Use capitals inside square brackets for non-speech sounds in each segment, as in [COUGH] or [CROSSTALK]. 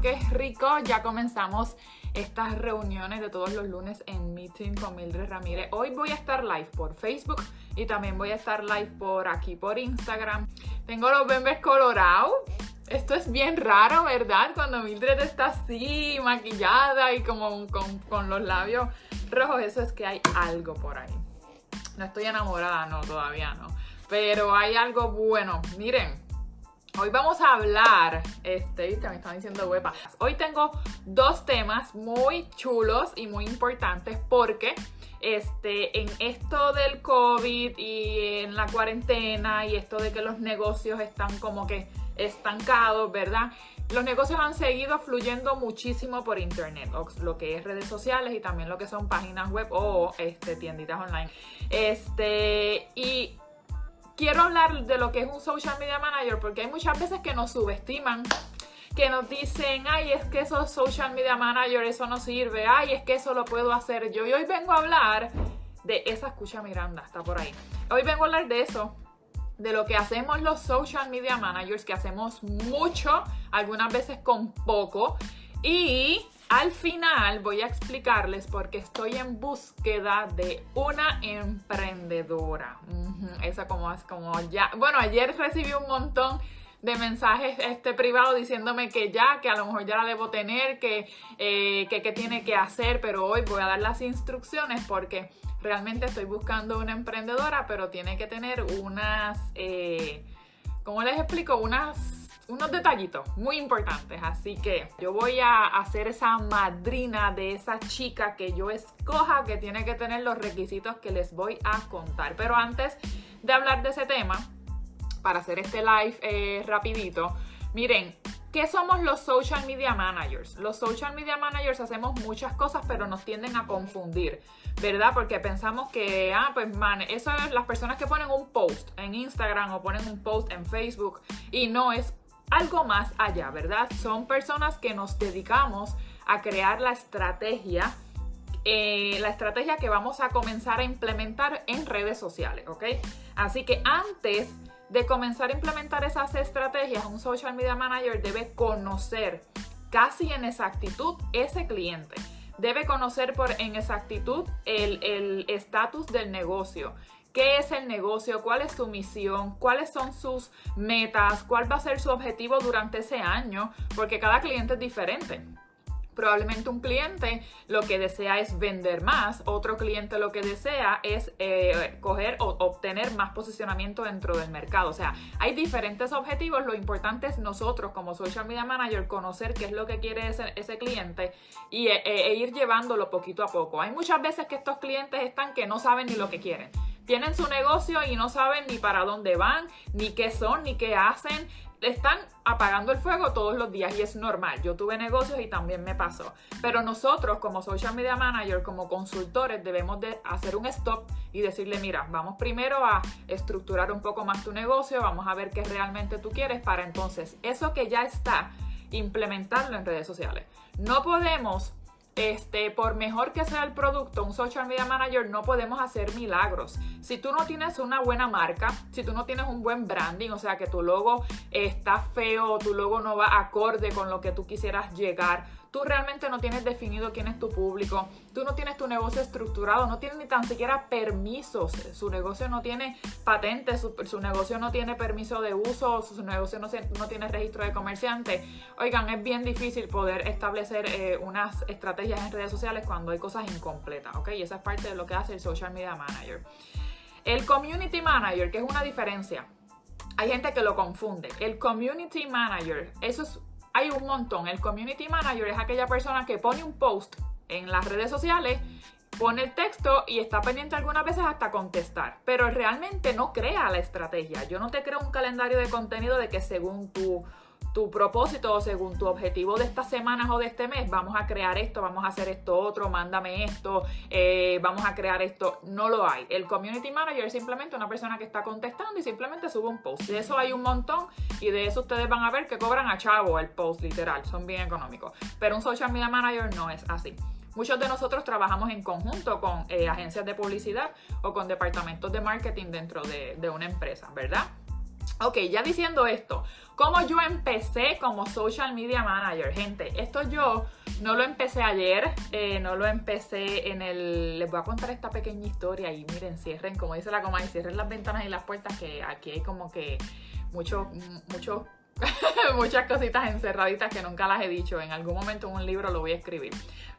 qué rico. Ya comenzamos estas reuniones de todos los lunes en Meeting con Mildred Ramírez. Hoy voy a estar live por Facebook y también voy a estar live por aquí por Instagram. Tengo los bembes colorados. Esto es bien raro, ¿verdad? Cuando Mildred está así, maquillada y como con, con los labios rojos, eso es que hay algo por ahí. No estoy enamorada, no, todavía no. Pero hay algo bueno. Miren, Hoy vamos a hablar, este, me están diciendo huepa. Hoy tengo dos temas muy chulos y muy importantes porque este, en esto del COVID y en la cuarentena y esto de que los negocios están como que estancados, ¿verdad? Los negocios han seguido fluyendo muchísimo por internet, lo que es redes sociales y también lo que son páginas web o este, tienditas online. Este, y quiero hablar de lo que es un social media manager porque hay muchas veces que nos subestiman que nos dicen, ay, es que eso social media manager, eso no sirve, ay, es que eso lo puedo hacer yo. Y hoy vengo a hablar de esa escucha Miranda, está por ahí. Hoy vengo a hablar de eso, de lo que hacemos los social media managers, que hacemos mucho, algunas veces con poco. Y al final voy a explicarles porque estoy en búsqueda de una emprendedora. Esa como es como ya. Bueno, ayer recibí un montón de mensajes este privado diciéndome que ya, que a lo mejor ya la debo tener, que, eh, que, tiene que hacer, pero hoy voy a dar las instrucciones porque realmente estoy buscando una emprendedora, pero tiene que tener unas, eh, ¿cómo les explico? Unas unos detallitos muy importantes. Así que yo voy a hacer esa madrina de esa chica que yo escoja que tiene que tener los requisitos que les voy a contar. Pero antes de hablar de ese tema, para hacer este live eh, rapidito, miren, ¿Qué somos los social media managers? Los social media managers hacemos muchas cosas, pero nos tienden a confundir, ¿verdad? Porque pensamos que, ah, pues, man, eso es las personas que ponen un post en Instagram o ponen un post en Facebook y no es algo más allá, ¿verdad? Son personas que nos dedicamos a crear la estrategia, eh, la estrategia que vamos a comenzar a implementar en redes sociales, ¿ok? Así que antes de comenzar a implementar esas estrategias, un social media manager debe conocer casi en exactitud ese cliente. Debe conocer por en exactitud el estatus del negocio, qué es el negocio, cuál es su misión, cuáles son sus metas, cuál va a ser su objetivo durante ese año, porque cada cliente es diferente. Probablemente un cliente lo que desea es vender más, otro cliente lo que desea es eh, coger o obtener más posicionamiento dentro del mercado. O sea, hay diferentes objetivos. Lo importante es nosotros como social media manager conocer qué es lo que quiere ese, cliente y, e, e ir llevándolo poquito a poco. Hay muchas veces que estos clientes están que no saben ni lo que quieren tienen su negocio y no saben ni para dónde van, ni qué son, ni qué hacen. Están apagando el fuego todos los días y es normal. Yo tuve negocios y también me pasó. Pero nosotros como social media manager, como consultores, debemos de hacer un stop y decirle, mira, vamos primero a estructurar un poco más tu negocio, vamos a ver qué realmente tú quieres para entonces eso que ya está, implementarlo en redes sociales. No podemos este, por mejor que sea el producto, un social media manager no podemos hacer milagros. Si tú no tienes una buena marca, si tú no tienes un buen branding, o sea que tu logo está feo, tu logo no va acorde con lo que tú quisieras llegar, tú realmente no tienes definido quién es tu público, tú no tienes tu negocio estructurado, no tienes ni tan siquiera permisos, su negocio no tiene patentes, su, negocio no tiene permiso de uso, su negocio no, tiene registro de comerciante. Oigan, es bien difícil poder establecer eh, unas estrategias en redes sociales cuando hay cosas incompletas, ¿ok? Y esa es parte de lo que hace el social media manager. El community manager, que es una diferencia. Hay gente que lo confunde. El community manager, eso es hay un montón. El community manager es aquella persona que pone un post en las redes sociales, pone el texto y está pendiente algunas veces hasta contestar, pero realmente no crea la estrategia. Yo no te creo un calendario de contenido de que según tu tu propósito o según tu objetivo de estas semanas o de este mes, vamos a crear esto, vamos a hacer esto otro, mándame esto, eh, vamos a crear esto. No lo hay. El community manager es simplemente una persona que está contestando y simplemente sube un post. De eso hay un montón y de eso ustedes van a ver que cobran a chavo el post, literal. Son bien económicos. Pero un social media manager no es así. Muchos de nosotros trabajamos en conjunto con eh, agencias de publicidad o con departamentos de marketing dentro de, de una empresa, ¿verdad? Ok, ya diciendo esto, ¿cómo yo empecé como social media manager? Gente, esto yo no lo empecé ayer, eh, no lo empecé en el... Les voy a contar esta pequeña historia y miren, cierren, como dice la coma, y cierren las ventanas y las puertas que aquí hay como que mucho, mucho [LAUGHS] muchas cositas encerraditas que nunca las he dicho. En algún momento en un libro lo voy a escribir.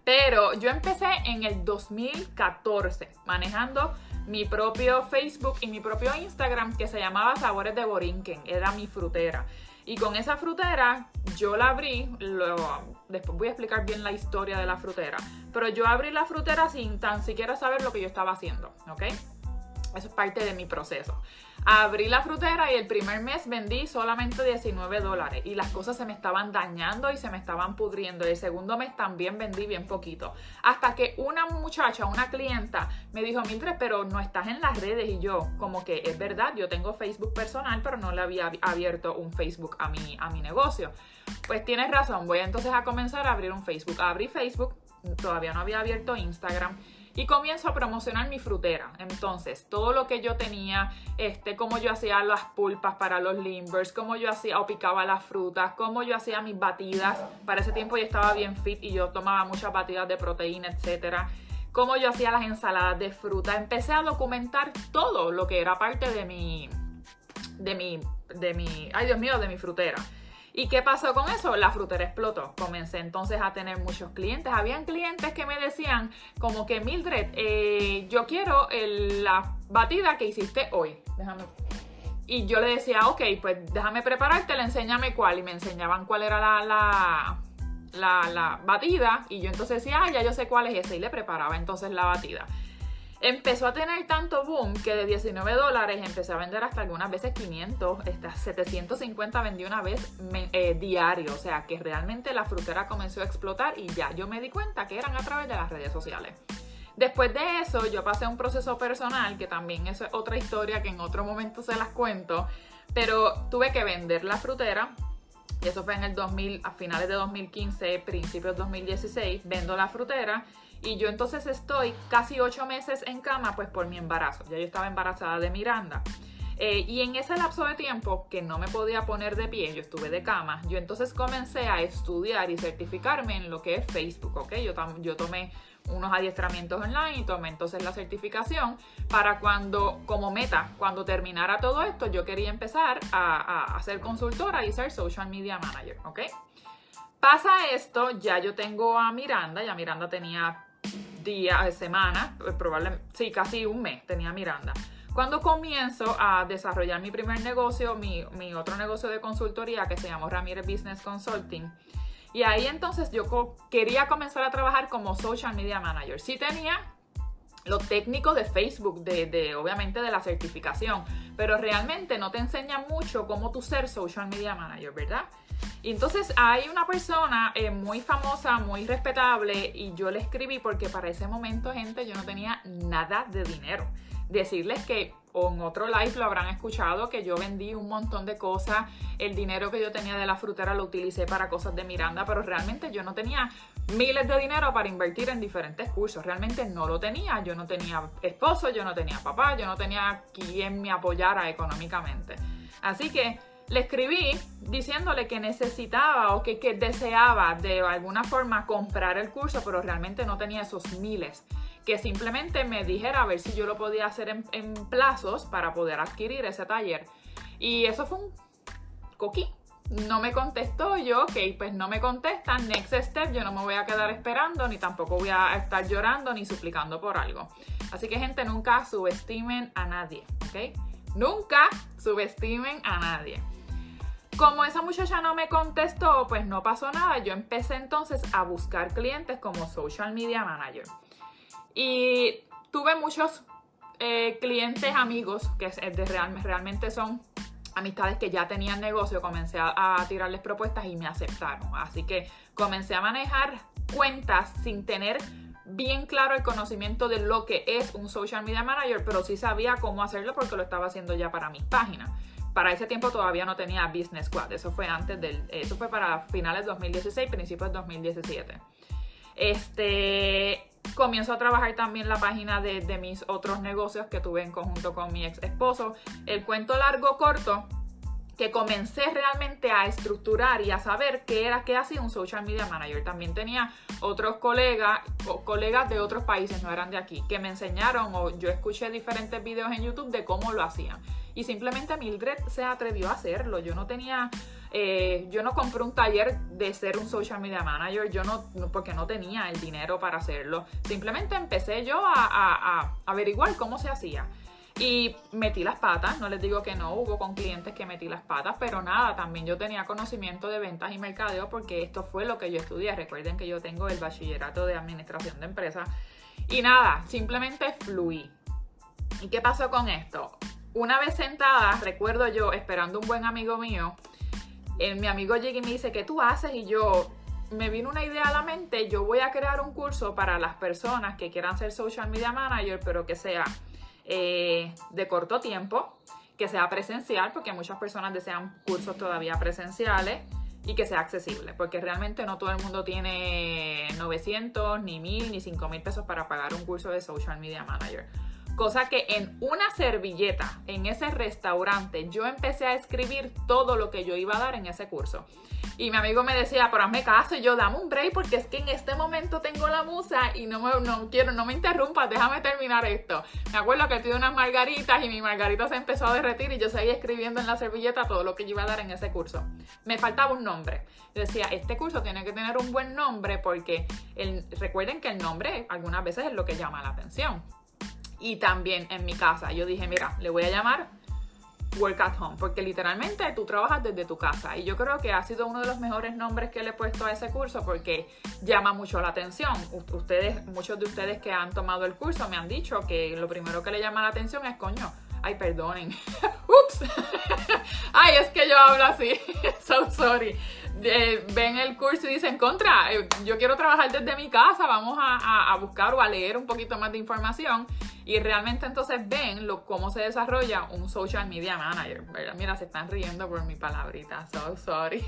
Pero yo empecé en el 2014 manejando mi propio Facebook y mi propio Instagram que se llamaba Sabores de Borinquen. Era mi frutera. Y con esa frutera yo la abrí, después voy a explicar bien la historia de la frutera, pero yo abrí la frutera sin tan siquiera saber lo que yo estaba haciendo, ¿ok? Eso es parte de mi proceso. Abrí la frutera y el primer mes vendí solamente 19 dólares y las cosas se me estaban dañando y se me estaban pudriendo. El segundo mes también vendí bien poquito. Hasta que una muchacha, una clienta, me dijo, Mildred, pero no estás en las redes. Y yo, como que es verdad, yo tengo Facebook personal, pero no le había abierto un Facebook a mi, a mi negocio. Pues tienes razón, voy entonces a comenzar a abrir un Facebook. Abrí Facebook, todavía no había abierto Instagram y comienzo a promocionar mi frutera. Entonces, todo lo que yo tenía, este, cómo yo hacía las pulpas para los limbers, cómo yo hacía o picaba las frutas, cómo yo hacía mis batidas. Para ese tiempo yo estaba bien fit y yo tomaba muchas batidas de proteína, etcétera. Cómo yo hacía las ensaladas de fruta. Empecé a documentar todo lo que era parte de mi, de mi, de mi, ay Dios mío, de mi frutera. ¿Y qué pasó con eso? La frutera explotó. Comencé entonces a tener muchos clientes. Habían clientes que me decían como que Mildred, eh, yo quiero la batida que hiciste hoy. Déjame. Y yo le decía, ok, pues déjame prepararte, enséñame cuál. Y me enseñaban cuál era la, la, la, la batida. Y yo entonces decía, ah, ya yo sé cuál es ese. Y le preparaba entonces la batida empezó a tener tanto boom que de 19 dólares empecé a vender hasta algunas veces 500, hasta 750 vendí una vez eh, diario. O sea que realmente la frutera comenzó a explotar y ya yo me di cuenta que eran a través de las redes sociales. Después de eso, yo pasé un proceso personal, que también es otra historia que en otro momento se las cuento, pero tuve que vender la frutera. Y eso fue en el 2000, a finales de 2015, principios de 2016, vendo la frutera y yo entonces estoy casi ocho meses en cama, pues por mi embarazo. Ya yo estaba embarazada de Miranda. Eh, y en ese lapso de tiempo que no me podía poner de pie, yo estuve de cama, yo entonces comencé a estudiar y certificarme en lo que es Facebook, ¿ok? Yo, yo tomé unos adiestramientos online y tomé entonces la certificación para cuando, como meta, cuando terminara todo esto, yo quería empezar a, a ser consultora y ser social media manager, ¿ok? Pasa esto, ya yo tengo a Miranda, ya Miranda tenía días, semanas, eh, probablemente, sí, casi un mes tenía Miranda. Cuando comienzo a desarrollar mi primer negocio, mi, mi otro negocio de consultoría que se llamó Ramírez Business Consulting, y ahí entonces yo quería comenzar a trabajar como social media manager. Sí tenía lo técnico de Facebook, de, de, obviamente de la certificación, pero realmente no te enseña mucho cómo tú ser social media manager, ¿verdad? Y entonces hay una persona eh, muy famosa, muy respetable, y yo le escribí porque para ese momento, gente, yo no tenía nada de dinero. Decirles que en otro live lo habrán escuchado, que yo vendí un montón de cosas, el dinero que yo tenía de la frutera lo utilicé para cosas de Miranda, pero realmente yo no tenía miles de dinero para invertir en diferentes cursos, realmente no lo tenía, yo no tenía esposo, yo no tenía papá, yo no tenía quien me apoyara económicamente. Así que le escribí diciéndole que necesitaba o que, deseaba de alguna forma comprar el curso, pero realmente no tenía esos miles. Que simplemente me dijera a ver si yo lo podía hacer en, plazos para poder adquirir ese taller. Y eso fue un coquí. No me contestó yo, ok, pues no me contesta, next step, yo no me voy a quedar esperando, ni tampoco voy a estar llorando ni suplicando por algo. Así que gente, nunca subestimen a nadie, ¿ok? Nunca subestimen a nadie. Como esa muchacha no me contestó, pues no pasó nada. Yo empecé entonces a buscar clientes como social media manager. Y tuve muchos eh, clientes amigos que realmente son amistades que ya tenían negocio. Comencé a, tirarles propuestas y me aceptaron. Así que comencé a manejar cuentas sin tener bien claro el conocimiento de lo que es un social media manager, pero sí sabía cómo hacerlo porque lo estaba haciendo ya para mis páginas para ese tiempo todavía no tenía Business Squad. Eso fue antes del. Eso fue para finales de 2016, principios de 2017. Este. Comienzo a trabajar también la página de, mis otros negocios que tuve en conjunto con mi ex esposo. El cuento largo corto que comencé realmente a estructurar y a saber qué era, qué hacía un social media manager. También tenía otros colegas, o colegas de otros países, no eran de aquí, que me enseñaron o yo escuché diferentes videos en YouTube de cómo lo hacían. Y simplemente Mildred se atrevió a hacerlo. Yo no tenía, eh, yo no compré un taller de ser un social media manager, yo no, porque no tenía el dinero para hacerlo. Simplemente empecé yo a, a averiguar cómo se hacía. Y metí las patas, no les digo que no, hubo con clientes que metí las patas, pero nada, también yo tenía conocimiento de ventas y mercadeo porque esto fue lo que yo estudié. Recuerden que yo tengo el bachillerato de administración de empresas. Y nada, simplemente fluí. ¿Y qué pasó con esto? Una vez sentada, recuerdo yo esperando un buen amigo mío, el, mi amigo llega y me dice, ¿qué tú haces? Y yo, me vino una idea a la mente, yo voy a crear un curso para las personas que quieran ser social media manager, pero que sea eh, de corto tiempo, que sea presencial, porque muchas personas desean cursos todavía presenciales y que sea accesible, porque realmente no todo el mundo tiene 900, ni 1000, ni 5000 pesos para pagar un curso de social media manager. Cosa que en una servilleta, en ese restaurante, yo empecé a escribir todo lo que yo iba a dar en ese curso. Y mi amigo me decía, pero hazme caso, yo dame un break porque es que en este momento tengo la musa y no me no quiero, no me interrumpas, déjame terminar esto. Me acuerdo que tuve unas margaritas y mi margarita se empezó a derretir y yo seguía escribiendo en la servilleta todo lo que yo iba a dar en ese curso. Me faltaba un nombre. Yo decía, este curso tiene que tener un buen nombre porque recuerden que el nombre algunas veces es lo que llama la atención. Y también en mi casa, yo dije, mira, le voy a llamar Work at Home, porque literalmente tú trabajas desde tu casa. Y yo creo que ha sido uno de los mejores nombres que le he puesto a ese curso porque llama mucho la atención. Ustedes, muchos de ustedes que han tomado el curso me han dicho que lo primero que le llama la atención es coño. Ay, perdonen. [LAUGHS] Ups. [LAUGHS] Ay, es que yo hablo así. [LAUGHS] so sorry. ven el curso y dicen, contra, eh, yo quiero trabajar desde mi casa, vamos a, a buscar o a leer un poquito más de información y realmente entonces ven cómo se desarrolla un social media manager. Mira, se están riendo por mi palabrita, so sorry.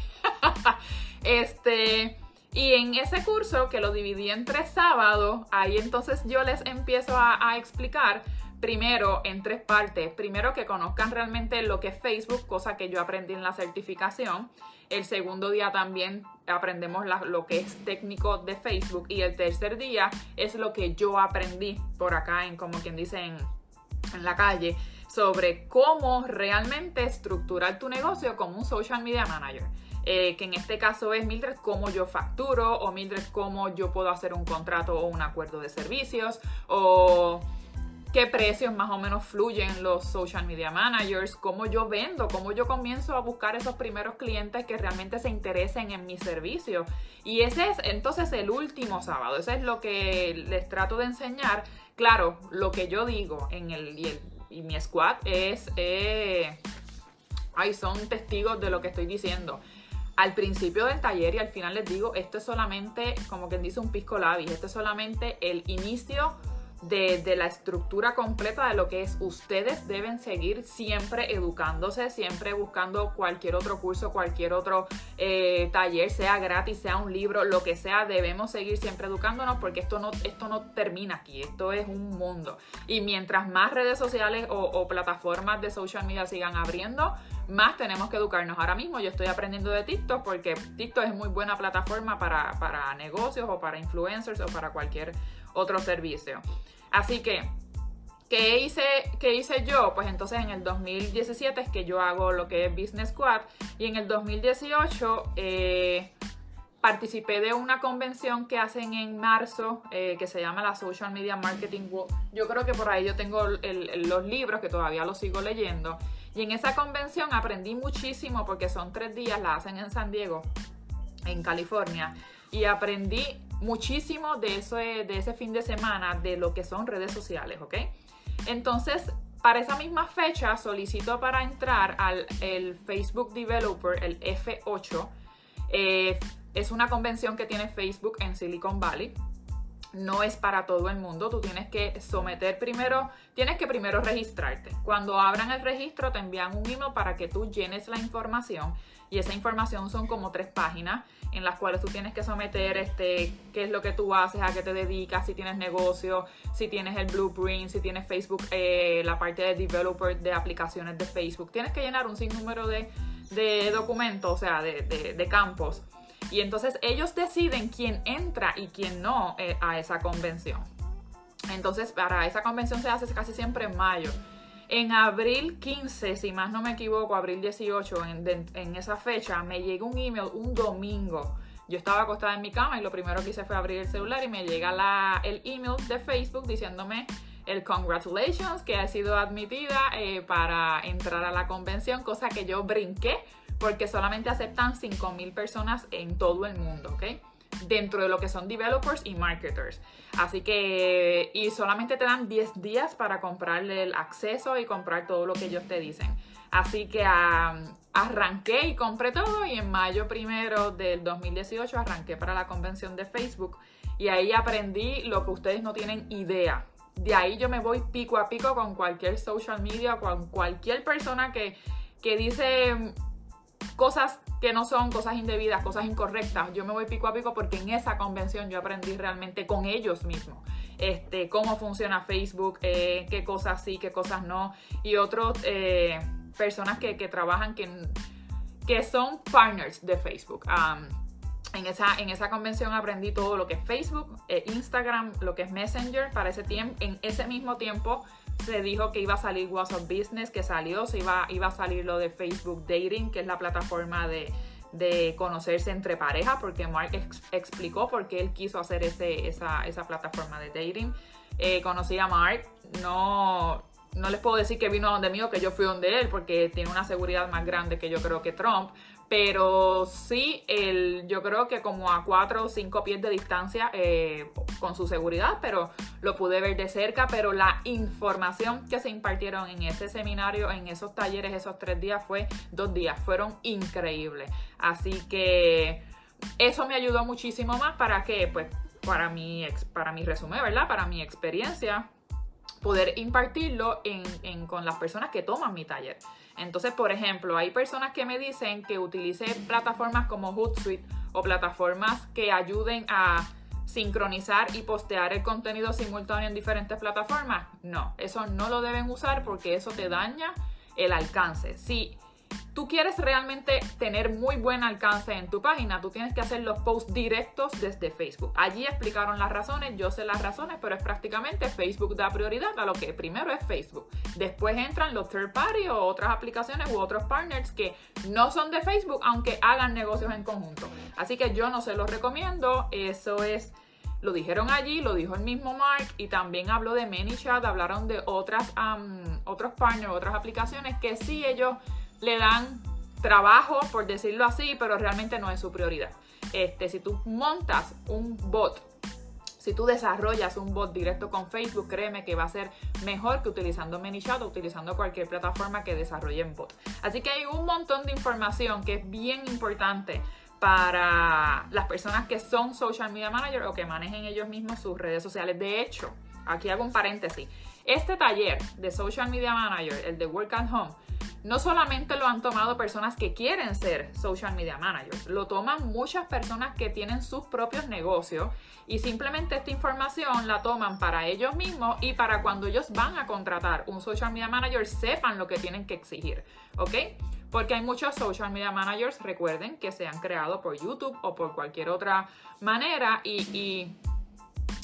[LAUGHS] este, y en ese curso que lo dividí en tres sábados, ahí entonces yo les empiezo a explicar primero en tres partes. Primero que conozcan realmente lo que es Facebook, cosa que yo aprendí en la certificación. El segundo día también aprendemos lo que es técnico de Facebook. Y el tercer día es lo que yo aprendí por acá, en como quien dice en, la calle, sobre cómo realmente estructurar tu negocio como un social media manager. Eh, que en este caso es Mildred cómo yo facturo o Mildred cómo yo puedo hacer un contrato o un acuerdo de servicios o qué precios más o menos fluyen los social media managers, cómo yo vendo, cómo yo comienzo a buscar esos primeros clientes que realmente se interesen en mi servicio. Y ese es entonces el último sábado, ese es lo que les trato de enseñar. Claro, lo que yo digo en el, y, mi squad es, eh, ay, son testigos de lo que estoy diciendo al principio del taller y al final les digo, esto es solamente, como quien dice, un pisco labis, esto es solamente el inicio de, la estructura completa de lo que es ustedes deben seguir siempre educándose, siempre buscando cualquier otro curso, cualquier otro eh, taller, sea gratis, sea un libro, lo que sea, debemos seguir siempre educándonos porque esto no, esto no termina aquí, esto es un mundo. Y mientras más redes sociales o, plataformas de social media sigan abriendo, más tenemos que educarnos. Ahora mismo yo estoy aprendiendo de TikTok porque TikTok es muy buena plataforma para, para negocios o para influencers o para cualquier otro servicio. Así que, ¿qué hice, ¿qué hice yo? Pues entonces en el 2017 es que yo hago lo que es Business Squad y en el 2018 eh, participé de una convención que hacen en marzo eh, que se llama la Social Media Marketing World. Yo creo que por ahí yo tengo los libros que todavía los sigo leyendo. Y en esa convención aprendí muchísimo porque son tres días, la hacen en San Diego, en California. Y aprendí muchísimo de, eso, de ese fin de semana de lo que son redes sociales, ¿ok? Entonces, para esa misma fecha solicito para entrar al el Facebook Developer, el F8. Eh, es una convención que tiene Facebook en Silicon Valley. No es para todo el mundo. Tú tienes que someter primero, tienes que primero registrarte. Cuando abran el registro te envían un email para que tú llenes la información y esa información son como tres páginas en las cuales tú tienes que someter este, qué es lo que tú haces, a qué te dedicas, si tienes negocio, si tienes el blueprint, si tienes Facebook, eh, la parte de developer de aplicaciones de Facebook. Tienes que llenar un sinnúmero de, de documentos, o sea, de, de, campos. Y entonces ellos deciden quién entra y quién no eh, a esa convención. Entonces, para esa convención se hace casi siempre en mayo. En abril 15, si más no me equivoco, abril 18, en, en esa fecha, me llegó un email un domingo yo estaba acostada en mi cama y lo primero que hice fue abrir el celular y me llega la, el email de Facebook diciéndome el congratulations que ha sido admitida eh, para entrar a la convención, cosa que yo brinqué porque solamente aceptan 5.000 personas en todo el mundo, ¿ok? Dentro de lo que son developers y marketers. Así que, y solamente te dan 10 días para comprarle el acceso y comprar todo lo que ellos te dicen. Así que arranqué y compré todo y en mayo primero del 2018 arranqué para la convención de Facebook y ahí aprendí lo que ustedes no tienen idea. De ahí yo me voy pico a pico con cualquier social media, con cualquier persona que, que dice cosas que no son cosas indebidas, cosas incorrectas. Yo me voy pico a pico porque en esa convención yo aprendí realmente con ellos mismos. Este, cómo funciona Facebook, eh, qué cosas sí, qué cosas no. Y otros eh, personas que, trabajan, que, que son partners de Facebook. en, esa, en esa convención aprendí todo lo que es Facebook, eh, Instagram, lo que es Messenger. Para ese tiempo, en ese mismo tiempo se dijo que iba a salir WhatsApp Business, que salió, se iba, iba a salir lo de Facebook Dating, que es la plataforma de, conocerse entre parejas, porque Mark explicó por qué él quiso hacer ese, esa, esa plataforma de dating. Eh, conocí a Mark, no, no les puedo decir que vino a donde mío, que yo fui donde él, porque tiene una seguridad más grande que yo creo que Trump, pero sí, el, yo creo que como a cuatro o cinco pies de distancia eh, con su seguridad, pero lo pude ver de cerca, pero la información que se impartieron en ese seminario, en esos talleres, esos tres días, fue dos días, fueron increíbles. Así que eso me ayudó muchísimo más para que, pues, para mi, para mi resumen, ¿verdad? Para mi experiencia poder impartirlo en, con las personas que toman mi taller. Entonces, por ejemplo, hay personas que me dicen que utilice plataformas como Hootsuite o plataformas que ayuden a sincronizar y postear el contenido simultáneo en diferentes plataformas. No, eso no lo deben usar porque eso te daña el alcance. Si tú quieres realmente tener muy buen alcance en tu página, tú tienes que hacer los posts directos desde Facebook. Allí explicaron las razones, yo sé las razones, pero es prácticamente Facebook da prioridad a lo que primero es Facebook. Después entran los third party o otras aplicaciones u otros partners que no son de Facebook, aunque hagan negocios en conjunto. Así que yo no se los recomiendo, eso es lo dijeron allí, lo dijo el mismo Mark y también habló de ManyChat, hablaron de otras, otros partners, otras aplicaciones que sí ellos le dan trabajo, por decirlo así, pero realmente no es su prioridad. Este, si tú montas un bot, si tú desarrollas un bot directo con Facebook, créeme que va a ser mejor que utilizando ManyChat o utilizando cualquier plataforma que desarrolle un bot. Así que hay un montón de información que es bien importante para las personas que son social media manager o que manejen ellos mismos sus redes sociales. De hecho, aquí hago un paréntesis. Este taller de social media manager, el de Work at Home, no solamente lo han tomado personas que quieren ser social media managers, lo toman muchas personas que tienen sus propios negocios y simplemente esta información la toman para ellos mismos y para cuando ellos van a contratar un social media manager sepan lo que tienen que exigir, ¿ok? Porque hay muchos social media managers, recuerden, que se han creado por YouTube o por cualquier otra manera y,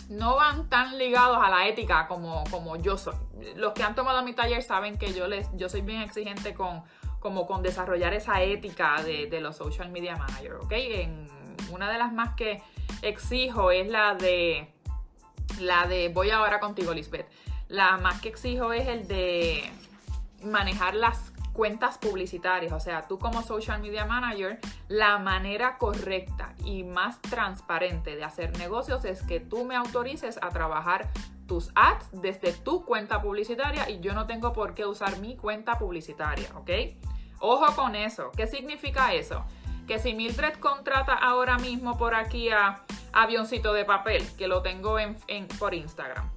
no van tan ligados a la ética como, como yo soy los que han tomado mi taller saben que yo, les, yo soy bien exigente con, como con desarrollar esa ética de, los social media managers, ¿ok? En, una de las más que exijo es la de, la de, voy ahora contigo Lisbeth, la más que exijo es el de manejar las cuentas publicitarias, o sea, tú como social media manager, la manera correcta y más transparente de hacer negocios es que tú me autorices a trabajar tus ads desde tu cuenta publicitaria y yo no tengo por qué usar mi cuenta publicitaria, ¿ok? Ojo con eso. ¿Qué significa eso? Que si Mildred contrata ahora mismo por aquí a Avioncito de Papel, que lo tengo en, por Instagram,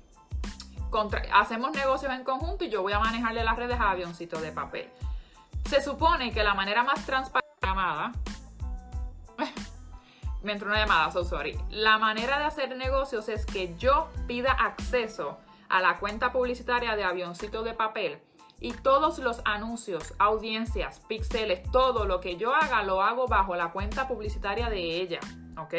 hacemos negocios en conjunto y yo voy a manejarle las redes a Avioncito de Papel. Se supone que la manera más transparente [LAUGHS] me entró una llamada, so sorry. La manera de hacer negocios es que yo pida acceso a la cuenta publicitaria de avioncito de papel Y todos los anuncios, audiencias, píxeles, todo lo que yo haga lo hago bajo la cuenta publicitaria de ella, ¿ok?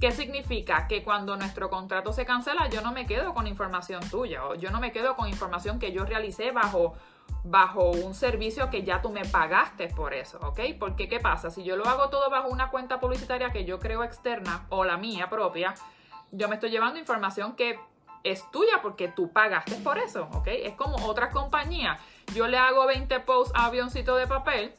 ¿Qué significa? Que cuando nuestro contrato se cancela, yo no me quedo con información tuya o yo no me quedo con información que yo realicé bajo, bajo un servicio que ya tú me pagaste por eso, ¿ok? Porque ¿qué pasa? Si yo lo hago todo bajo una cuenta publicitaria que yo creo externa o la mía propia, yo me estoy llevando información que es tuya porque tú pagaste por eso, ¿ok? Es como otras compañías. Yo le hago 20 posts a avioncito de papel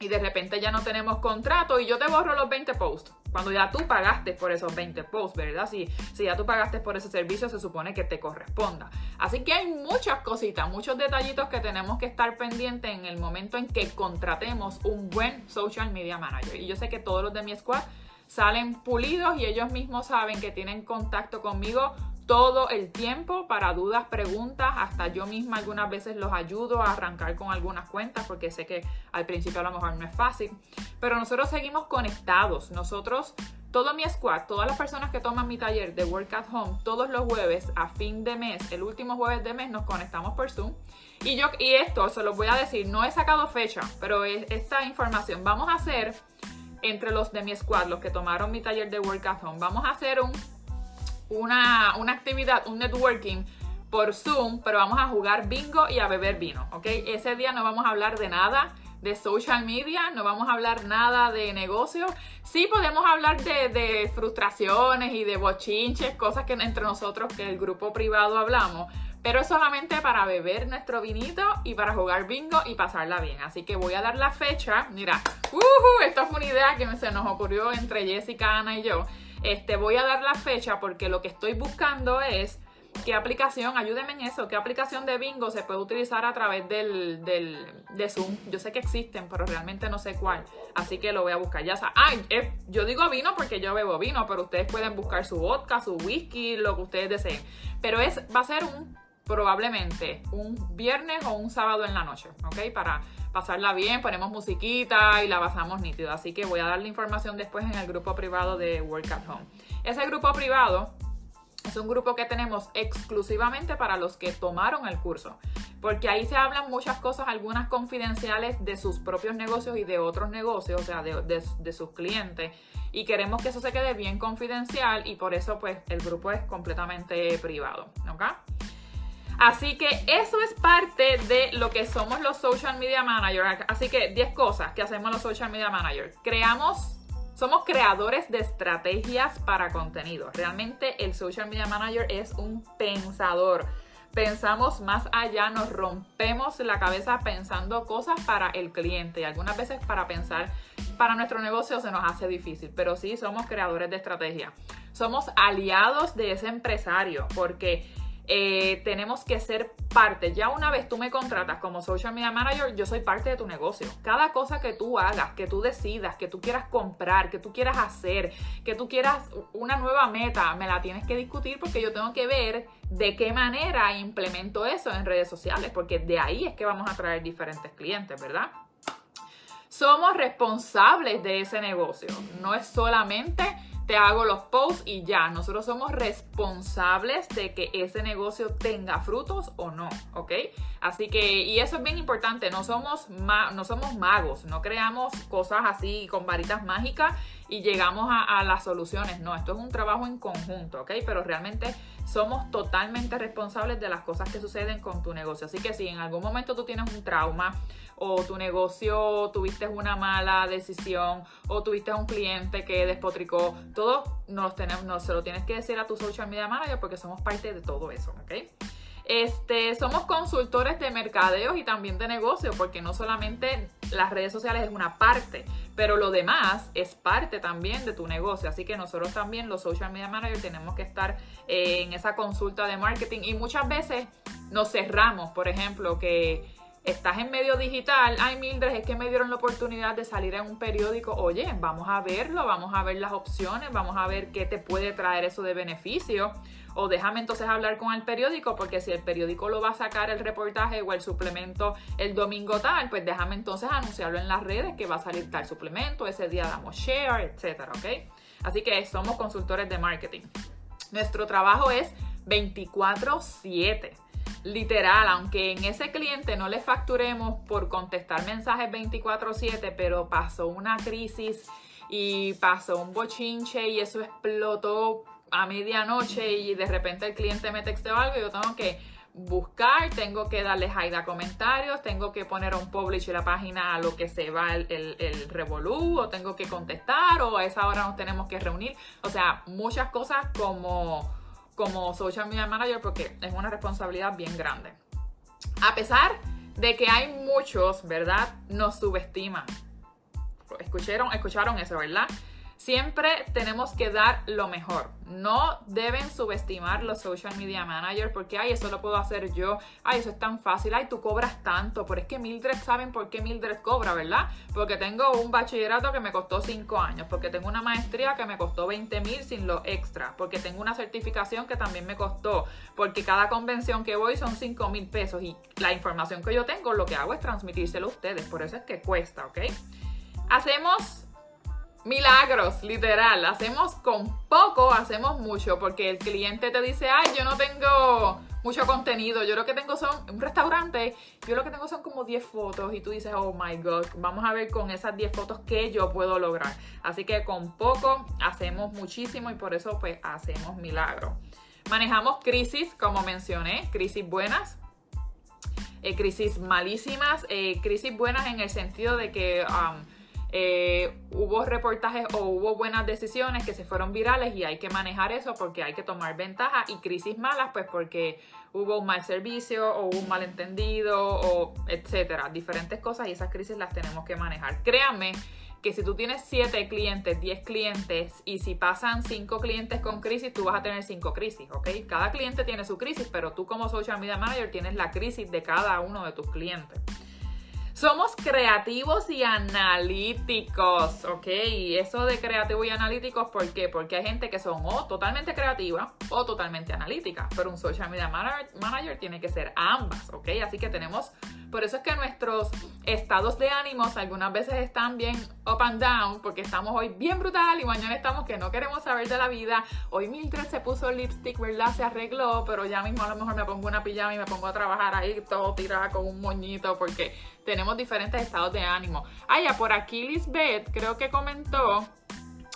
y de repente ya no tenemos contrato y yo te borro los 20 posts. Cuando ya tú pagaste por esos 20 posts, ¿verdad? Si, si ya tú pagaste por ese servicio, se supone que te corresponda. Así que hay muchas cositas, muchos detallitos que tenemos que estar pendientes en el momento en que contratemos un buen social media manager. Y yo sé que todos los de mi squad salen pulidos y ellos mismos saben que tienen contacto conmigo todo el tiempo para dudas, preguntas, hasta yo misma algunas veces los ayudo a arrancar con algunas cuentas porque sé que al principio a lo mejor no es fácil, pero nosotros seguimos conectados, nosotros, todo mi squad, todas las personas que toman mi taller de Work at Home, todos los jueves a fin de mes, el último jueves de mes nos conectamos por Zoom. Y yo, y esto se los voy a decir, no he sacado fecha, pero esta información vamos a hacer entre los de mi squad, los que tomaron mi taller de Work at Home, vamos a hacer un una, actividad, un networking por Zoom, pero vamos a jugar bingo y a beber vino, ¿ok? Ese día no vamos a hablar de nada de social media, no vamos a hablar nada de negocio. Sí podemos hablar de, frustraciones y de bochinches, cosas que entre nosotros, que el grupo privado hablamos, pero es solamente para beber nuestro vinito y para jugar bingo y pasarla bien. Así que voy a dar la fecha. Mira, uh, esto fue una idea que se nos ocurrió entre Jessica, Ana y yo. Este, voy a dar la fecha porque lo que estoy buscando es qué aplicación, ayúdenme en eso, qué aplicación de bingo se puede utilizar a través del, de Zoom. Yo sé que existen, pero realmente no sé cuál. Así que lo voy a buscar. Ya sabes. Ah, yo digo vino porque yo bebo vino, pero ustedes pueden buscar su vodka, su whisky, lo que ustedes deseen. Pero es, va a ser un probablemente un viernes o un sábado en la noche, ¿ok? Para pasarla bien, ponemos musiquita y la pasamos nítido. Así que voy a dar la información después en el grupo privado de Work at Home. Ese grupo privado es un grupo que tenemos exclusivamente para los que tomaron el curso, porque ahí se hablan muchas cosas, algunas confidenciales de sus propios negocios y de otros negocios, o sea, de, sus clientes. Y queremos que eso se quede bien confidencial y por eso pues el grupo es completamente privado, ¿ok? Así que eso es parte de lo que somos los social media managers. Así que 10 cosas que hacemos los social media managers. Creamos, somos creadores de estrategias para contenido. Realmente el social media manager es un pensador. Pensamos más allá, nos rompemos la cabeza pensando cosas para el cliente y algunas veces para pensar para nuestro negocio se nos hace difícil, pero sí somos creadores de estrategia. Somos aliados de ese empresario porque eh, tenemos que ser parte. Ya una vez tú me contratas como social media manager, yo soy parte de tu negocio. Cada cosa que tú hagas, que tú decidas, que tú quieras comprar, que tú quieras hacer, que tú quieras una nueva meta, me la tienes que discutir porque yo tengo que ver de qué manera implemento eso en redes sociales, porque de ahí es que vamos a traer diferentes clientes, ¿verdad? Somos responsables de ese negocio. No es solamente te hago los posts y ya. Nosotros somos responsables de que ese negocio tenga frutos o no, ¿ok? Así que, y eso es bien importante, no somos, no somos magos, no creamos cosas así con varitas mágicas y llegamos a, las soluciones. No, esto es un trabajo en conjunto, ¿ok? Pero realmente somos totalmente responsables de las cosas que suceden con tu negocio. Así que si en algún momento tú tienes un trauma o tu negocio tuviste una mala decisión o tuviste un cliente que despotricó, todo nos tenemos, no, se lo tienes que decir a tu social media manager porque somos parte de todo eso, ¿ok? Este, somos consultores de mercadeos y también de negocio, porque no solamente las redes sociales es una parte, pero lo demás es parte también de tu negocio. Así que nosotros también, los social media managers, tenemos que estar eh, en esa consulta de marketing y muchas veces nos cerramos, por ejemplo, que estás en medio digital, ay Mildred, es que me dieron la oportunidad de salir en un periódico, oye, vamos a verlo, vamos a ver las opciones, vamos a ver qué te puede traer eso de beneficio. O déjame entonces hablar con el periódico, porque si el periódico lo va a sacar el reportaje o el suplemento el domingo tal, pues déjame entonces anunciarlo en las redes que va a salir tal suplemento, ese día damos share, etcétera, ¿ok? Así que somos consultores de marketing. Nuestro trabajo es 24-7 literal, aunque en ese cliente no le facturemos por contestar mensajes 24/7, pero pasó una crisis y pasó un bochinche y eso explotó a medianoche y de repente el cliente me texteó algo y yo tengo que buscar, tengo que darle hide a comentarios, tengo que poner un publish en la página a lo que se va el, el, el revolú, o tengo que contestar, o a esa hora nos tenemos que reunir. O sea, muchas cosas como, como social media manager porque es una responsabilidad bien grande. A pesar de que hay muchos, ¿verdad? Nos subestiman. Escucharon, escucharon eso, ¿verdad? Siempre tenemos que dar lo mejor. No deben subestimar los social media managers porque, ay, eso lo puedo hacer yo. Ay, eso es tan fácil. Ay, tú cobras tanto. Pero es que Mildred saben por qué Mildred cobra, ¿verdad? Porque tengo un bachillerato que me costó 5 años. Porque tengo una maestría que me costó 20 mil sin lo extra. Porque tengo una certificación que también me costó. Porque cada convención que voy son 5 mil pesos. Y la información que yo tengo, lo que hago es transmitírselo a ustedes. Por eso es que cuesta, ¿ok? Hacemos milagros, literal. Hacemos con poco, hacemos mucho, porque el cliente te dice, ay, yo no tengo mucho contenido, yo lo que tengo son un restaurante, yo lo que tengo son como 10 fotos y tú dices, oh my god, vamos a ver con esas 10 fotos qué yo puedo lograr. Así que con poco hacemos muchísimo y por eso pues hacemos milagros. Manejamos crisis, como mencioné, crisis buenas, eh, crisis malísimas, eh, crisis buenas en el sentido de que... Um, eh, hubo reportajes o hubo buenas decisiones que se fueron virales y hay que manejar eso porque hay que tomar ventaja y crisis malas pues porque hubo un mal servicio o un malentendido o etcétera, diferentes cosas y esas crisis las tenemos que manejar. Créanme que si tú tienes 7 clientes, 10 clientes y si pasan 5 clientes con crisis, tú vas a tener 5 crisis, ¿ok? Cada cliente tiene su crisis, pero tú como social media manager tienes la crisis de cada uno de tus clientes. Somos creativos y analíticos, ¿ok? Y eso de creativo y analíticos, ¿por qué? Porque hay gente que son o totalmente creativa o totalmente analítica, pero un social media manager, tiene que ser ambas, ¿ok? Así que tenemos, por eso es que nuestros estados de ánimos algunas veces están bien up and down, porque estamos hoy bien brutal y mañana estamos que no queremos saber de la vida. Hoy Mildred se puso lipstick, ¿verdad? Se arregló, pero ya mismo a lo mejor me pongo una pijama y me pongo a trabajar ahí todo tirada con un moñito porque tenemos diferentes estados de ánimo. Ah, ya por aquí Lisbeth creo que comentó.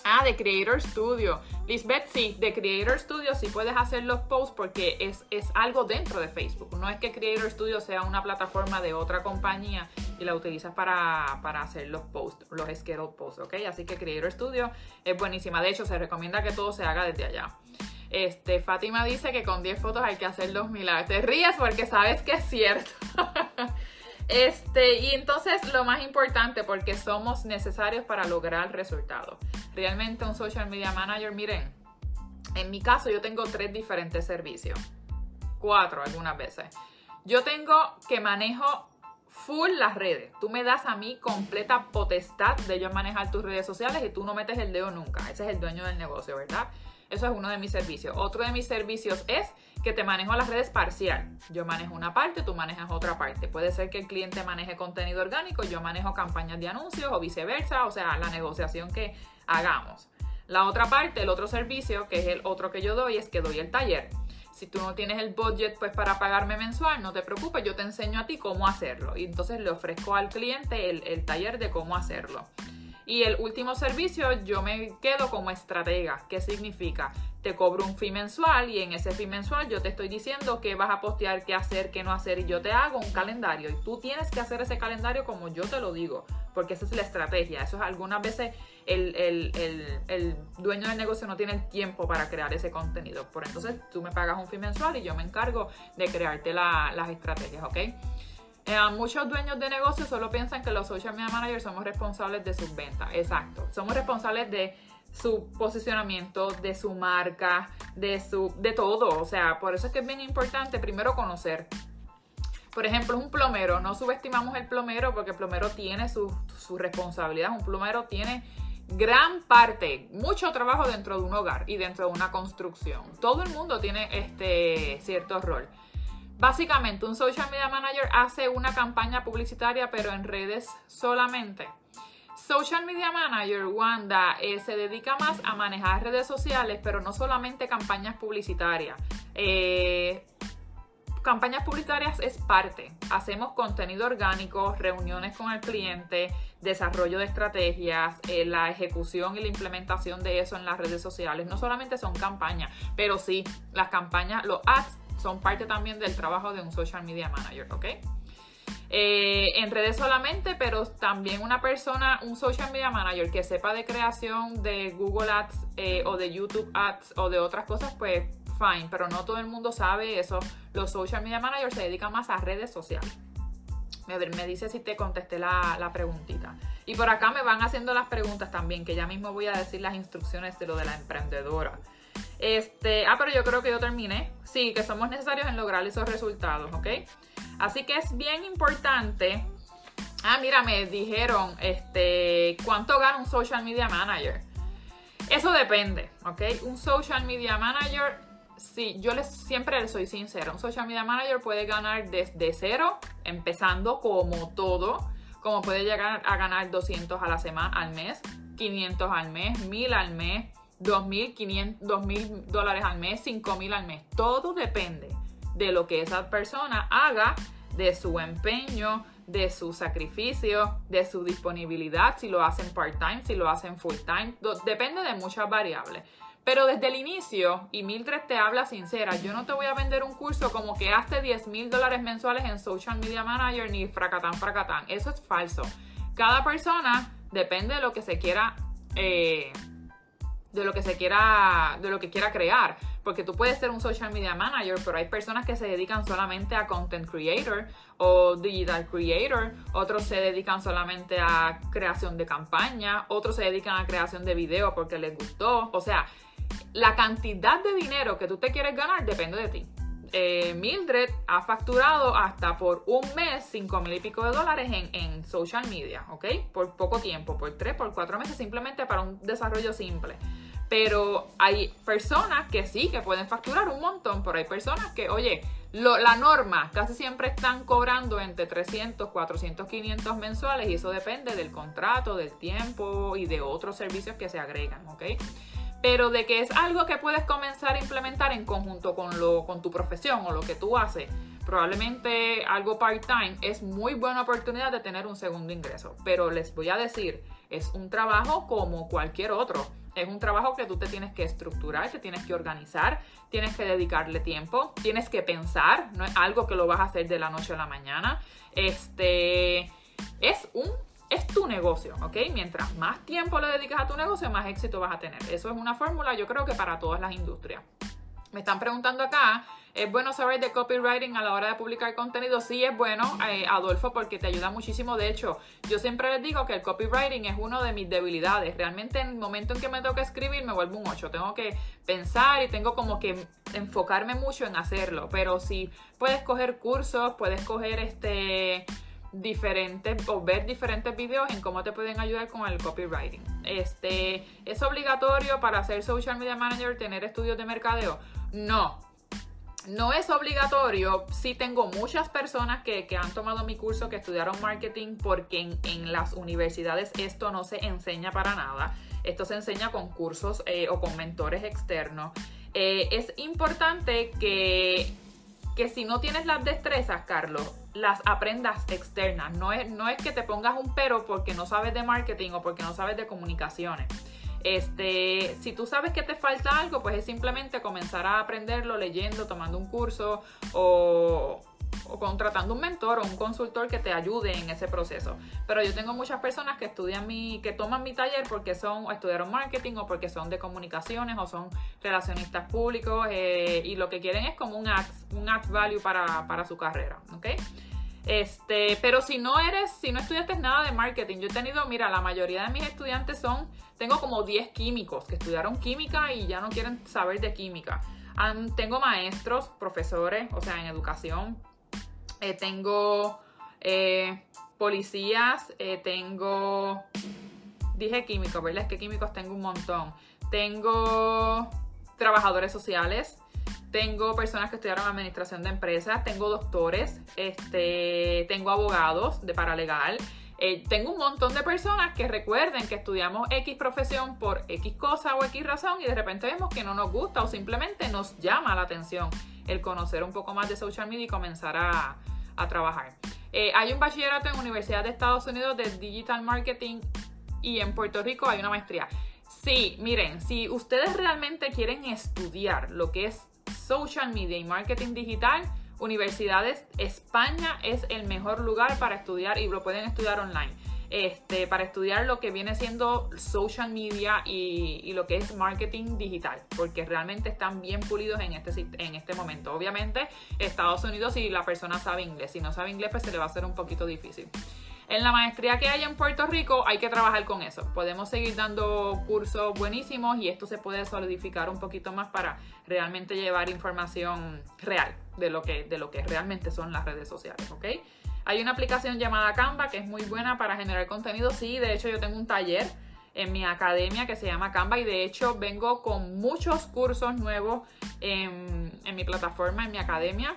Ah, de Creator Studio. Lisbeth, sí, de Creator Studio sí puedes hacer los posts porque es, es algo dentro de Facebook. No es que Creator Studio sea una plataforma de otra compañía y la utilizas para, hacer los posts, los scheduled posts, ¿ok? Así que Creator Studio es buenísima. De hecho, se recomienda que todo se haga desde allá. Este, Fátima dice que con 10 fotos hay que hacer los milagros. Te ríes porque sabes que es cierto. [LAUGHS] Este, y entonces lo más importante, porque somos necesarios para lograr resultados. Realmente un social media manager, miren, en mi caso yo tengo tres diferentes servicios. Cuatro algunas veces. Yo tengo que manejo full las redes. Tú me das a mí completa potestad de yo manejar tus redes sociales y tú no metes el dedo nunca. Ese es el dueño del negocio, ¿verdad? Eso es uno de mis servicios. Otro de mis servicios es que te manejo las redes parcial. Yo manejo una parte, tú manejas otra parte. Puede ser que el cliente maneje contenido orgánico, yo manejo campañas de anuncios o viceversa, o sea, la negociación que hagamos. La otra parte, el otro servicio, que es el otro que yo doy, es que doy el taller. Si tú no tienes el budget pues para pagarme mensual, no te preocupes, yo te enseño a ti cómo hacerlo. Y entonces le ofrezco al cliente el, el taller de cómo hacerlo. Y el último servicio yo me quedo como estratega. ¿Qué significa? Te cobro un fee mensual y en ese fee mensual yo te estoy diciendo qué vas a postear, qué hacer, qué no hacer y yo te hago un calendario y tú tienes que hacer ese calendario como yo te lo digo, porque esa es la estrategia. Eso es algunas veces el, el dueño del negocio no tiene el tiempo para crear ese contenido. Por entonces tú me pagas un fee mensual y yo me encargo de crearte las estrategias, ¿ok? Eh, muchos dueños de negocios solo piensan que los social media managers somos responsables de sus ventas. Exacto. Somos responsables de su posicionamiento, de su marca, de su de todo. O sea, por eso es que es bien importante primero conocer. Por ejemplo, un plomero. No subestimamos el plomero porque el plomero tiene su, su responsabilidad. Un plomero tiene gran parte, mucho trabajo dentro de un hogar y dentro de una construcción. Todo el mundo tiene este cierto rol. Básicamente, un social media manager hace una campaña publicitaria, pero en redes solamente. Social Media Manager, Wanda, eh, se dedica más a manejar redes sociales, pero no solamente campañas publicitarias. Eh, campañas publicitarias es parte. Hacemos contenido orgánico, reuniones con el cliente, desarrollo de estrategias, eh, la ejecución y la implementación de eso en las redes sociales. No solamente son campañas, pero sí, las campañas, los ads son parte también del trabajo de un social media manager, ¿ok? Eh, en redes solamente, pero también una persona, un social media manager que sepa de creación de Google Ads eh, o de YouTube Ads o de otras cosas, pues fine, pero no todo el mundo sabe eso. Los social media managers se dedican más a redes sociales. Me, dice si te contesté la, la preguntita. Y por acá me van haciendo las preguntas también, que ya mismo voy a decir las instrucciones de lo de la emprendedora. Este, ah, pero yo creo que yo terminé. Sí, que somos necesarios en lograr esos resultados, ¿ok? Así que es bien importante. Ah, mira, me dijeron, este, ¿cuánto gana un social media manager? Eso depende, ¿ok? Un social media manager, sí, yo les siempre les soy sincera, un social media manager puede ganar desde cero, empezando como todo, como puede llegar a ganar 200 a la semana, al mes, 500 al mes, 1000 al mes, 2.500, mil dólares al mes, 5.000 al mes. Todo depende de lo que esa persona haga, de su empeño, de su sacrificio, de su disponibilidad, si lo hacen part-time, si lo hacen full-time. Depende de muchas variables. Pero desde el inicio, y Mildred te habla sincera, yo no te voy a vender un curso como que hazte 10 mil dólares mensuales en Social Media Manager ni fracatán, fracatán. Eso es falso. Cada persona depende de lo que se quiera eh, de lo que se quiera, de lo que quiera crear. Porque tú puedes ser un social media manager, pero hay personas que se dedican solamente a content creator o digital creator, otros se dedican solamente a creación de campaña, otros se dedican a creación de video porque les gustó. O sea, la cantidad de dinero que tú te quieres ganar depende de ti. Eh, Mildred ha facturado hasta por un mes 5 mil y pico de dólares en, social media, ¿ok? Por poco tiempo, por 3, por 4 meses, simplemente para un desarrollo simple. Pero hay personas que sí, que pueden facturar un montón, pero hay personas que, oye, la norma casi siempre están cobrando entre 300, 400, 500 mensuales y eso depende del contrato, del tiempo y de otros servicios que se agregan, ¿ok? Pero de que es algo que puedes comenzar a implementar en conjunto con, lo, con tu profesión o lo que tú haces, probablemente algo part-time, es muy buena oportunidad de tener un segundo ingreso. Pero les voy a decir, es un trabajo como cualquier otro es un trabajo que tú te tienes que estructurar, te tienes que organizar, tienes que dedicarle tiempo, tienes que pensar, no es algo que lo vas a hacer de la noche a la mañana. Este es un es tu negocio, ¿ok? Mientras más tiempo le dedicas a tu negocio, más éxito vas a tener. Eso es una fórmula, yo creo que para todas las industrias. Me están preguntando acá ¿Es bueno saber de copywriting a la hora de publicar contenido? Sí, es bueno, eh, Adolfo, porque te ayuda muchísimo. De hecho, yo siempre les digo que el copywriting es uno de mis debilidades. Realmente en el momento en que me toca escribir me vuelvo un 8. Tengo que pensar y tengo como que enfocarme mucho en hacerlo. Pero si puedes coger cursos, puedes coger este diferentes o ver diferentes videos en cómo te pueden ayudar con el copywriting. Este, ¿Es obligatorio para ser social media manager tener estudios de mercadeo? No, no es obligatorio, sí tengo muchas personas que, han tomado mi curso, que estudiaron marketing, porque en, las universidades esto no se enseña para nada. Esto se enseña con cursos eh, o con mentores externos. Eh, es importante que, que si no tienes las destrezas, Carlos, las aprendas externas. No es, no es que te pongas un pero porque no sabes de marketing o porque no sabes de comunicaciones. Este, si tú sabes que te falta algo, pues es simplemente comenzar a aprenderlo leyendo, tomando un curso o, contratando un mentor o un consultor que te ayude en ese proceso. Pero yo tengo muchas personas que estudian mi, que toman mi taller porque son o estudiaron marketing o porque son de comunicaciones o son relacionistas públicos eh, y lo que quieren es como un ad, un ad value para, para su carrera, ¿ok? Este, pero si no eres, si no estudiaste nada de marketing, yo he tenido, mira, la mayoría de mis estudiantes son, tengo como 10 químicos que estudiaron química y ya no quieren saber de química. tengo maestros, profesores, o sea, en educación. Eh, tengo eh, policías, eh, tengo, dije químicos, ¿verdad? Es que químicos tengo un montón. Tengo trabajadores sociales, tengo personas que estudiaron administración de empresas, tengo doctores, este, tengo abogados de paralegal, Eh, tengo un montón de personas que recuerden que estudiamos X profesión por X cosa o X razón y de repente vemos que no nos gusta o simplemente nos llama la atención el conocer un poco más de social media y comenzar a, trabajar. Eh, hay un bachillerato en Universidad de Estados Unidos de Digital Marketing y en Puerto Rico hay una maestría. Sí, miren, si ustedes realmente quieren estudiar lo que es social media y marketing digital, Universidades España es el mejor lugar para estudiar y lo pueden estudiar online. Este, para estudiar lo que viene siendo social media y, lo que es marketing digital, porque realmente están bien pulidos en este, en este momento. Obviamente, Estados Unidos, si la persona sabe inglés, si no sabe inglés, pues se le va a hacer un poquito difícil. En la maestría que hay en Puerto Rico hay que trabajar con eso. Podemos seguir dando cursos buenísimos y esto se puede solidificar un poquito más para realmente llevar información real de lo que, de lo que realmente son las redes sociales, ¿ok? Hay una aplicación llamada Canva que es muy buena para generar contenido. Sí, de hecho yo tengo un taller en mi academia que se llama Canva y de hecho vengo con muchos cursos nuevos en, en mi plataforma, en mi academia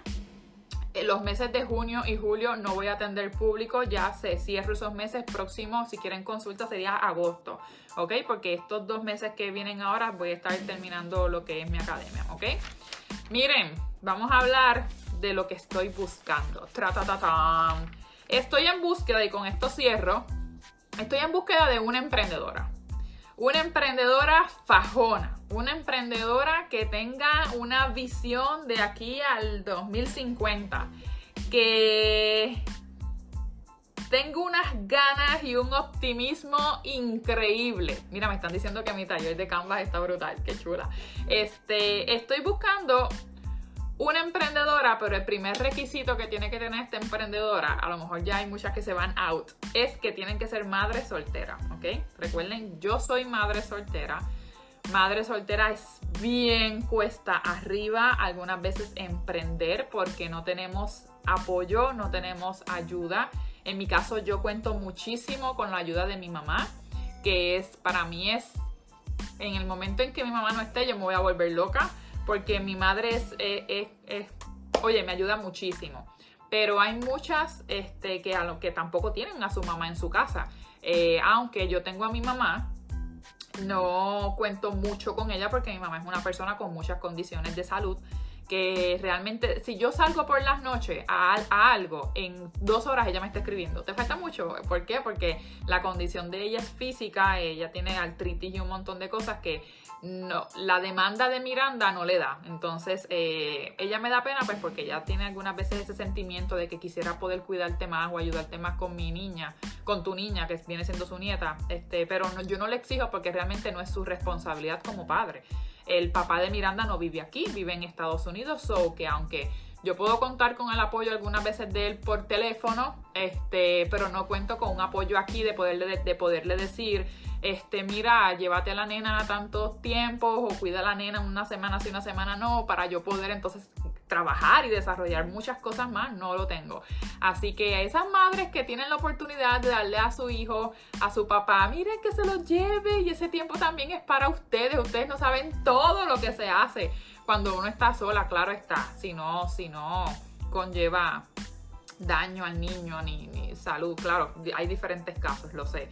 los meses de junio y julio no voy a atender público, ya se cierro esos meses próximos, si quieren consulta sería agosto, ¿ok? Porque estos dos meses que vienen ahora voy a estar terminando lo que es mi academia, ¿ok? Miren, vamos a hablar de lo que estoy buscando. Estoy en búsqueda, y con esto cierro, estoy en búsqueda de una emprendedora. Una emprendedora fajona, una emprendedora que tenga una visión de aquí al 2050, que tengo unas ganas y un optimismo increíble. Mira, me están diciendo que mi taller de Canvas está brutal, qué chula. Este, estoy buscando una emprendedora, pero el primer requisito que tiene que tener esta emprendedora, a lo mejor ya hay muchas que se van out, es que tienen que ser madre soltera, ¿ok? Recuerden, yo soy madre soltera. Madre soltera es bien cuesta arriba, algunas veces emprender porque no tenemos apoyo, no tenemos ayuda. En mi caso yo cuento muchísimo con la ayuda de mi mamá, que es para mí es en el momento en que mi mamá no esté yo me voy a volver loca porque mi madre es, oye, me ayuda muchísimo. Pero hay muchas este, que, a lo, que tampoco tienen a su mamá en su casa. Eh, aunque yo tengo a mi mamá, no cuento mucho con ella porque mi mamá es una persona con muchas condiciones de salud que realmente, si yo salgo por las noches a, algo, en dos horas ella me está escribiendo. ¿Te falta mucho? ¿Por qué? Porque la condición de ella es física, ella tiene artritis y un montón de cosas que no, la demanda de Miranda no le da. Entonces, eh, ella me da pena, pues porque ella tiene algunas veces ese sentimiento de que quisiera poder cuidarte más o ayudarte más con mi niña, con tu niña, que viene siendo su nieta. Este, pero yo no le exijo porque realmente no es su responsabilidad como padre. El papá de Miranda no vive aquí, vive en Estados Unidos, so que aunque yo puedo contar con el apoyo algunas veces de él por teléfono, este, pero no cuento con un apoyo aquí de poderle, de poderle decir, este, mira, llévate a la nena tantos tiempos o cuida a la nena una semana sí, una semana no, para yo poder entonces trabajar y desarrollar muchas cosas más, no lo tengo. Así que a esas madres que tienen la oportunidad de darle a su hijo, a su papá, miren que se lo lleve y ese tiempo también es para ustedes. Ustedes no saben todo lo que se hace cuando uno está sola, claro está, si no, si no conlleva daño al niño ni, salud, claro, hay diferentes casos, lo sé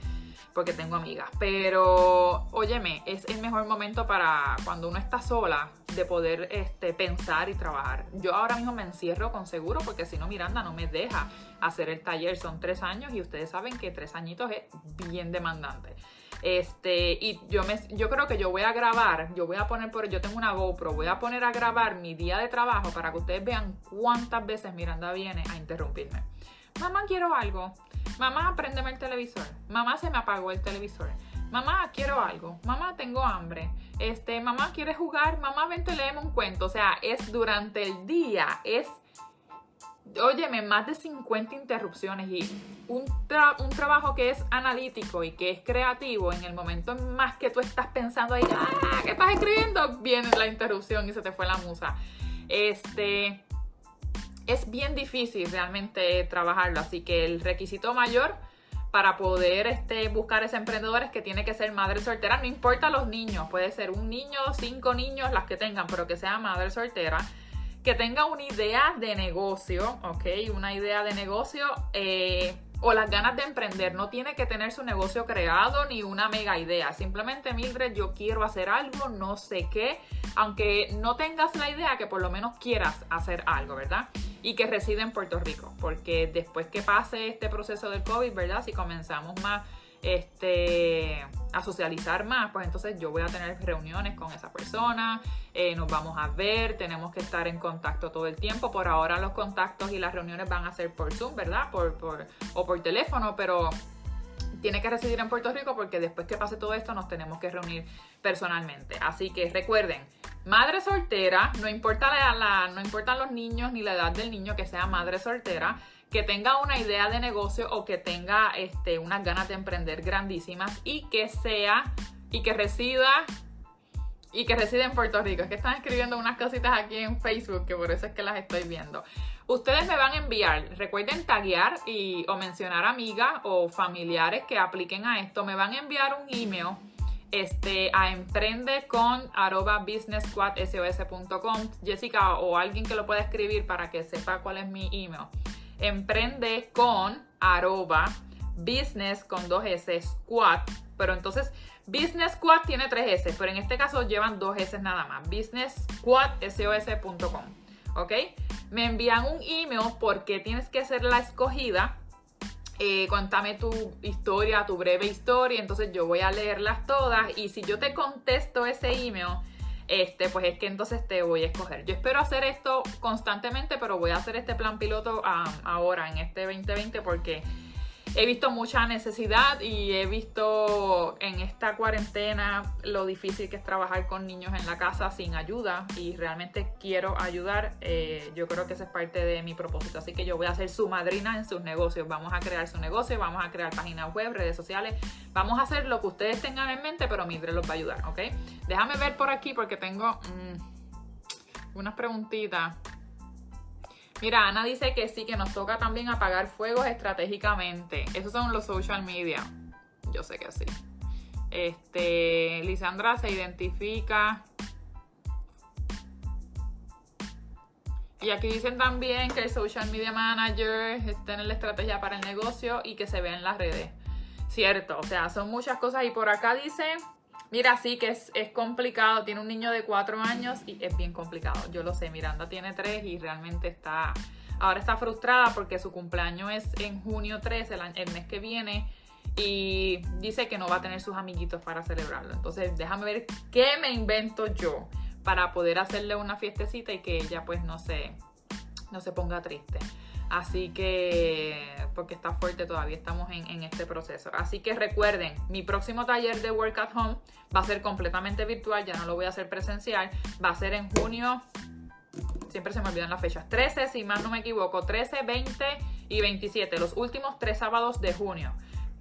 porque tengo amigas. Pero, óyeme, es el mejor momento para cuando uno está sola de poder este, pensar y trabajar. Yo ahora mismo me encierro con seguro porque si no Miranda no me deja hacer el taller. Son tres años y ustedes saben que tres añitos es bien demandante. Este, y yo me, yo creo que yo voy a grabar, yo voy a poner por, yo tengo una GoPro, voy a poner a grabar mi día de trabajo para que ustedes vean cuántas veces Miranda viene a interrumpirme. Mamá, quiero algo. Mamá, préndeme el televisor. Mamá, se me apagó el televisor. Mamá, quiero algo. Mamá, tengo hambre. Este, mamá, ¿quieres jugar? Mamá, vente, léeme un cuento. O sea, es durante el día, es óyeme, más de 50 interrupciones y un, un, trabajo que es analítico y que es creativo, en el momento más que tú estás pensando ahí, ¡ah! ¿Qué estás escribiendo? Viene la interrupción y se te fue la musa. Este, es bien difícil realmente trabajarlo, así que el requisito mayor para poder este, buscar ese emprendedor es que tiene que ser madre soltera, no importa los niños, puede ser un niño, cinco niños, las que tengan, pero que sea madre soltera, que tenga una idea de negocio, ¿ok? Una idea de negocio, eh, o las ganas de emprender. No tiene que tener su negocio creado ni una mega idea. Simplemente, Mildred, yo quiero hacer algo, no sé qué. Aunque no tengas la idea, que por lo menos quieras hacer algo, ¿verdad? Y que reside en Puerto Rico. Porque después que pase este proceso del COVID, ¿verdad? Si comenzamos más este, a socializar más, pues entonces yo voy a tener reuniones con esa persona, eh, nos vamos a ver, tenemos que estar en contacto todo el tiempo. Por ahora los contactos y las reuniones van a ser por Zoom, ¿verdad? Por, por, o por teléfono, pero tiene que residir en Puerto Rico porque después que pase todo esto nos tenemos que reunir personalmente. Así que recuerden, madre soltera, no importa la, la, no importan los niños ni la edad del niño que sea madre soltera, que tenga una idea de negocio o que tenga este, unas ganas de emprender grandísimas y que sea y que resida y que reside en Puerto Rico. Es que están escribiendo unas cositas aquí en Facebook que por eso es que las estoy viendo. Ustedes me van a enviar, recuerden taguear y, o mencionar amigas o familiares que apliquen a esto. Me van a enviar un email este, a emprende con Jessica o alguien que lo pueda escribir para que sepa cuál es mi email emprende con arroba business con dos S squad. Pero entonces Business Squad tiene tres S, pero en este caso llevan dos S nada más. businesssquad.sos.com. ¿Ok? Me envían un email porque tienes que ser la escogida. Eh, cuéntame tu historia, tu breve historia. Entonces yo voy a leerlas todas. Y si yo te contesto ese email, este, pues es que entonces te voy a escoger. Yo espero hacer esto constantemente, pero voy a hacer este plan piloto ahora, en este 2020, porque he visto mucha necesidad y he visto en esta cuarentena lo difícil que es trabajar con niños en la casa sin ayuda y realmente quiero ayudar. Eh, yo creo que esa es parte de mi propósito. Así que yo voy a ser su madrina en sus negocios. Vamos a crear su negocio, vamos a crear páginas web, redes sociales. Vamos a hacer lo que ustedes tengan en mente, pero Mildred los va a ayudar, ¿ok? Déjame ver por aquí porque tengo mm, unas preguntitas. Mira, Ana dice que sí, que nos toca también apagar fuegos estratégicamente. Esos son los social media. Yo sé que sí. Este, Lisandra se identifica. Y aquí dicen también que el social media manager está en la estrategia para el negocio y que se ve en las redes. Cierto, o sea, son muchas cosas. Y por acá dice Mira, sí que es, complicado. Tiene un niño de cuatro años y es bien complicado. Yo lo sé, Miranda tiene tres y realmente está. Ahora está frustrada porque su cumpleaños es en junio 13, el, el mes que viene. Y dice que no va a tener sus amiguitos para celebrarlo. Entonces, déjame ver qué me invento yo para poder hacerle una fiestecita y que ella pues no se, no se ponga triste. Así que, porque está fuerte todavía, estamos en, este proceso. Así que recuerden, mi próximo taller de Work at Home va a ser completamente virtual, ya no lo voy a hacer presencial, va a ser en junio, siempre se me olvidan las fechas, 13, si más no me equivoco, 13, 20 y 27, los últimos tres sábados de junio.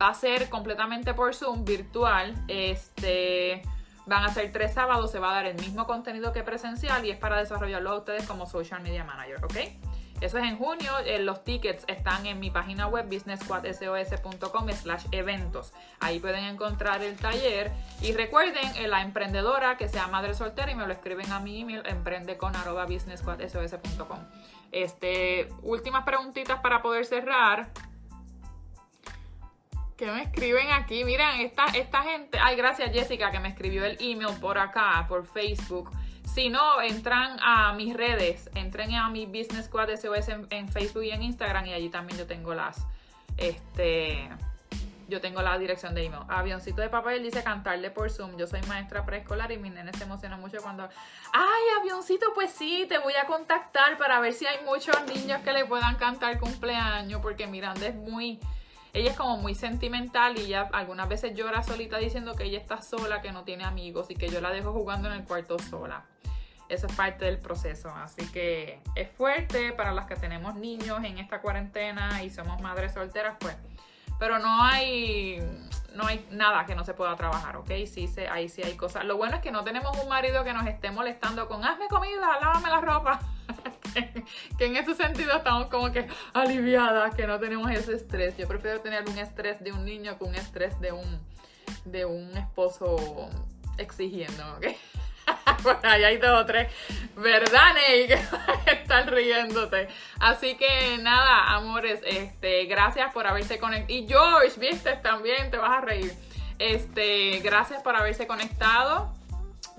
Va a ser completamente por Zoom, virtual, este... Van a ser tres sábados, se va a dar el mismo contenido que presencial y es para desarrollarlo a ustedes como social media manager, ¿ok? Eso es en junio. Eh, los tickets están en mi página web businessquadsos.com slash eventos. Ahí pueden encontrar el taller. Y recuerden, eh, la emprendedora que sea madre soltera y me lo escriben a mi email emprende con arroba businessquadsos.com. Este, últimas preguntitas para poder cerrar. ¿Qué me escriben aquí? Miren, esta, esta gente. Ay, gracias Jessica que me escribió el email por acá, por Facebook. Si no, entran a mis redes, entren a mi Business Squad SOS en, en, Facebook y en Instagram y allí también yo tengo las, este, yo tengo la dirección de email. Avioncito de papel dice cantarle por Zoom. Yo soy maestra preescolar y mi nene se emociona mucho cuando, ay, avioncito, pues sí, te voy a contactar para ver si hay muchos niños que le puedan cantar cumpleaños, porque Miranda es muy ella es como muy sentimental y ella algunas veces llora solita diciendo que ella está sola, que no tiene amigos y que yo la dejo jugando en el cuarto sola. Eso es parte del proceso, así que es fuerte para las que tenemos niños en esta cuarentena y somos madres solteras, pues. Pero no hay, no hay nada que no se pueda trabajar, ¿ok? Sí, sí, ahí sí hay cosas. Lo bueno es que no tenemos un marido que nos esté molestando con hazme comida, lávame la ropa. [LAUGHS] [LAUGHS] que en ese sentido estamos como que aliviadas, que no tenemos ese estrés. Yo prefiero tener un estrés de un niño que un estrés de un, de un esposo exigiendo, ¿ok? [LAUGHS] Ahí hay dos o tres. ¿Verdad, Ney? [LAUGHS] Que están riéndote. Así que nada, amores, este, gracias por haberse conectado. Y George, viste, también te vas a reír. Este, gracias por haberse conectado.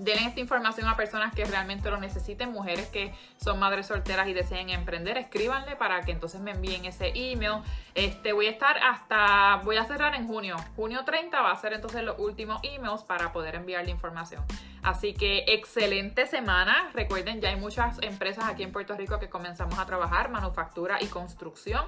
Den esta información a personas que realmente lo necesiten, mujeres que son madres solteras y deseen emprender, escríbanle para que entonces me envíen ese email. Este, voy a estar hasta, voy a cerrar en junio. Junio 30 va a ser entonces los últimos emails para poder enviar la información. Así que excelente semana. Recuerden, ya hay muchas empresas aquí en Puerto Rico que comenzamos a trabajar, manufactura y construcción.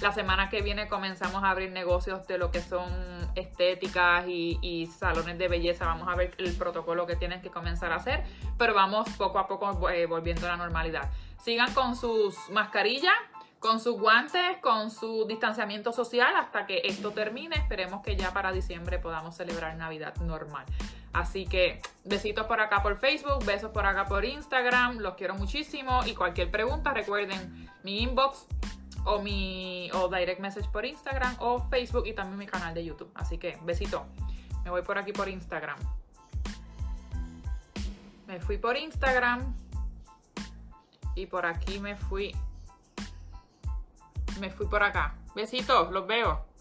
La semana que viene comenzamos a abrir negocios de lo que son estéticas y, salones de belleza. Vamos a ver el protocolo que tienen que comenzar a hacer, pero vamos poco a poco eh, volviendo a la normalidad. Sigan con sus mascarillas, con sus guantes, con su distanciamiento social hasta que esto termine. Esperemos que ya para diciembre podamos celebrar Navidad normal. Así que besitos por acá por Facebook, besos por acá por Instagram, los quiero muchísimo y cualquier pregunta recuerden mi inbox o mi o direct message por Instagram o Facebook y también mi canal de YouTube. Así que besito. Me voy por aquí por Instagram. Me fui por Instagram y por aquí me fui me fui por acá. Besitos, los veo.